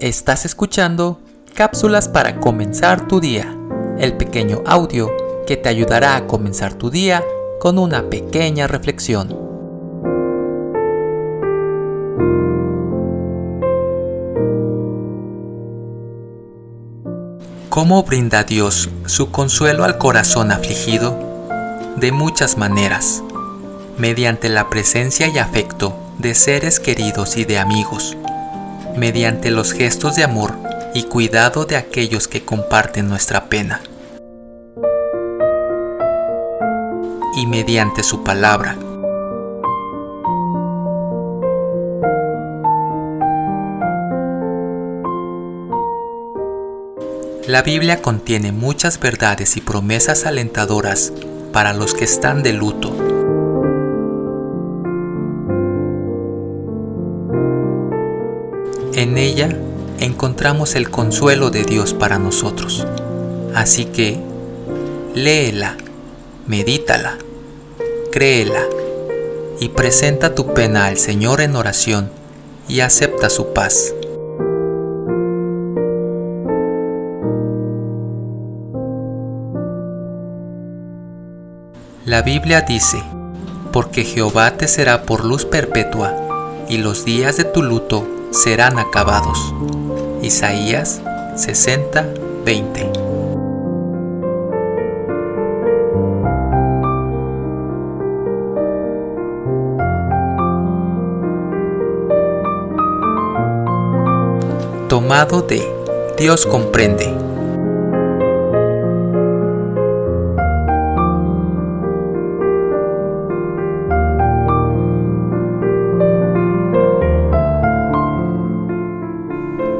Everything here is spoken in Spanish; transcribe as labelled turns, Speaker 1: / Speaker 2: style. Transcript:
Speaker 1: Estás escuchando Cápsulas para comenzar tu día, el pequeño audio que te ayudará a comenzar tu día con una pequeña reflexión. ¿Cómo brinda Dios su consuelo al corazón afligido? De muchas maneras, mediante la presencia y afecto de seres queridos y de amigos mediante los gestos de amor y cuidado de aquellos que comparten nuestra pena. Y mediante su palabra. La Biblia contiene muchas verdades y promesas alentadoras para los que están de luto En ella encontramos el consuelo de Dios para nosotros. Así que, léela, medítala, créela y presenta tu pena al Señor en oración y acepta su paz. La Biblia dice, porque Jehová te será por luz perpetua, y los días de tu luto serán acabados. Isaías 60, 20. Tomado de Dios comprende.